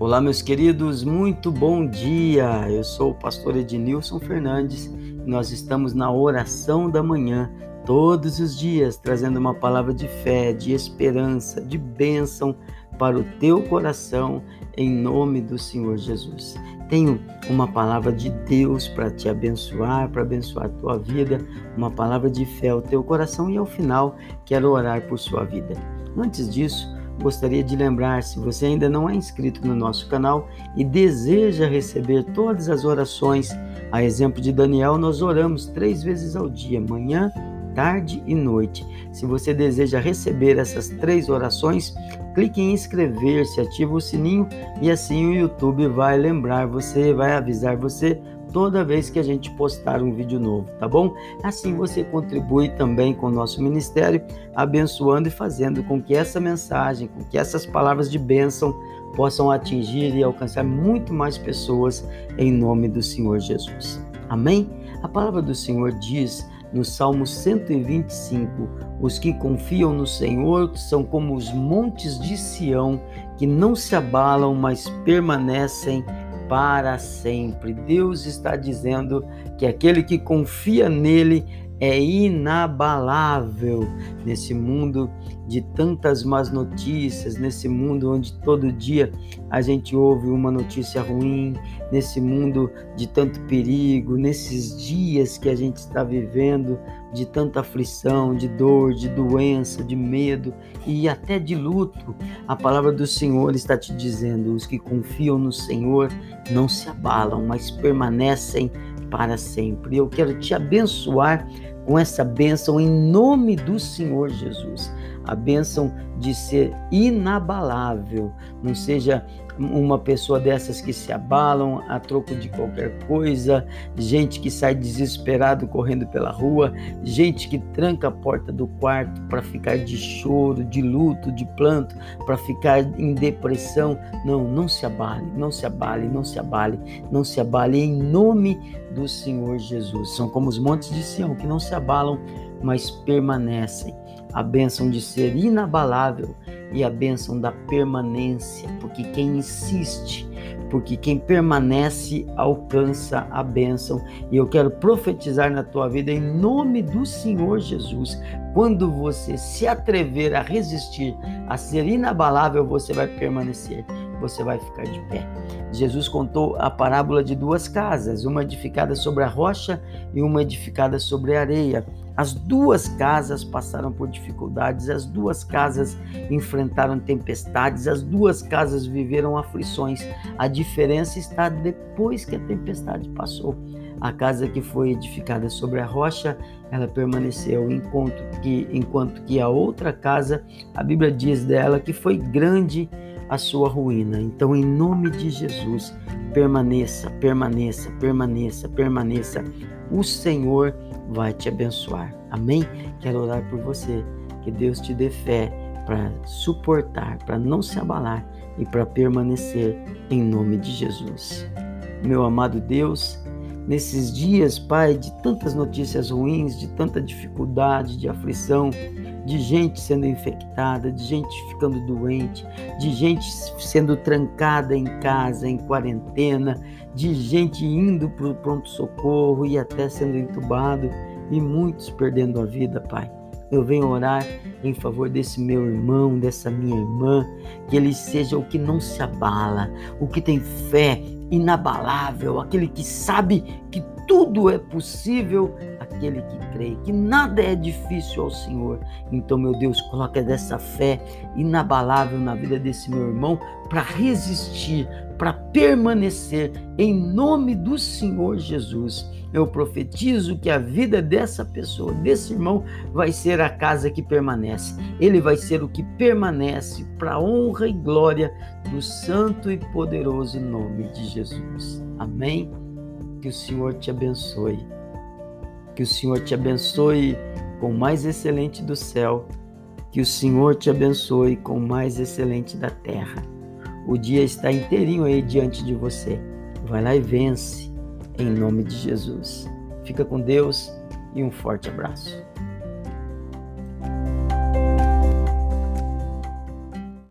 Olá, meus queridos, muito bom dia. Eu sou o pastor Ednilson Fernandes e nós estamos na oração da manhã, todos os dias, trazendo uma palavra de fé, de esperança, de bênção para o teu coração, em nome do Senhor Jesus. Tenho uma palavra de Deus para te abençoar, para abençoar a tua vida, uma palavra de fé ao teu coração e ao final quero orar por sua vida. Antes disso, gostaria de lembrar, se você ainda não é inscrito no nosso canal e deseja receber todas as orações, a exemplo de Daniel, nós oramos três vezes ao dia, manhã, tarde e noite. Se você deseja receber essas três orações, clique em inscrever-se, ative o sininho e assim o YouTube vai lembrar você, vai avisar você toda vez que a gente postar um vídeo novo, tá bom? Assim você contribui também com o nosso ministério, abençoando e fazendo com que essa mensagem, com que essas palavras de bênção possam atingir e alcançar muito mais pessoas em nome do Senhor Jesus. Amém? A palavra do Senhor diz no Salmo 125: Os que confiam no Senhor são como os montes de Sião, que não se abalam, mas permanecem para sempre. Deus está dizendo que aquele que confia nele é inabalável nesse mundo de tantas más notícias, nesse mundo onde todo dia a gente ouve uma notícia ruim, nesse mundo de tanto perigo, nesses dias que a gente está vivendo de tanta aflição, de dor, de doença, de medo e até de luto. A palavra do Senhor está te dizendo: os que confiam no Senhor não se abalam, mas permanecem para sempre. Eu quero te abençoar com essa bênção em nome do Senhor Jesus. A bênção de ser inabalável, não seja uma pessoa dessas que se abalam a troco de qualquer coisa, gente que sai desesperado correndo pela rua, gente que tranca a porta do quarto para ficar de choro, de luto, de planto, para ficar em depressão. Não, não se abale, não se abale, não se abale, não se abale em nome do Senhor Jesus. São como os montes de Sião que não se abalam, mas permanecem. A bênção de ser inabalável e a bênção da permanência, porque quem insiste, porque quem permanece alcança a bênção. E eu quero profetizar na tua vida em nome do Senhor Jesus. Quando você se atrever a resistir, a ser inabalável, você vai permanecer você vai ficar de pé. Jesus contou a parábola de duas casas, uma edificada sobre a rocha e uma edificada sobre a areia. As duas casas passaram por dificuldades, as duas casas enfrentaram tempestades, as duas casas viveram aflições. A diferença está depois que a tempestade passou. A casa que foi edificada sobre a rocha, ela permaneceu, enquanto que, enquanto que a outra casa, a Bíblia diz dela que foi grande a sua ruína. Então, em nome de Jesus, permaneça, permaneça, permaneça, permaneça. O Senhor vai te abençoar. Amém? Quero orar por você. Que Deus te dê fé para suportar, para não se abalar e para permanecer em nome de Jesus. Meu amado Deus, nesses dias, Pai, de tantas notícias ruins, de tanta dificuldade, de aflição, de gente sendo infectada, de gente ficando doente, de gente sendo trancada em casa, em quarentena, de gente indo para o pronto-socorro e até sendo entubado e muitos perdendo a vida, Pai. Eu venho orar em favor desse meu irmão, dessa minha irmã, que ele seja o que não se abala, o que tem fé inabalável, aquele que sabe que tudo é possível aquele que crê, que nada é difícil ao Senhor. Então, meu Deus, coloca dessa fé inabalável na vida desse meu irmão para resistir, para permanecer em nome do Senhor Jesus. Eu profetizo que a vida dessa pessoa, desse irmão, vai ser a casa que permanece. Ele vai ser o que permanece para honra e glória do santo e poderoso nome de Jesus. Amém. Que o Senhor te abençoe. Que o Senhor te abençoe com o mais excelente do céu. Que o Senhor te abençoe com o mais excelente da terra. O dia está inteirinho aí diante de você. Vai lá e vence, em nome de Jesus. Fica com Deus e um forte abraço.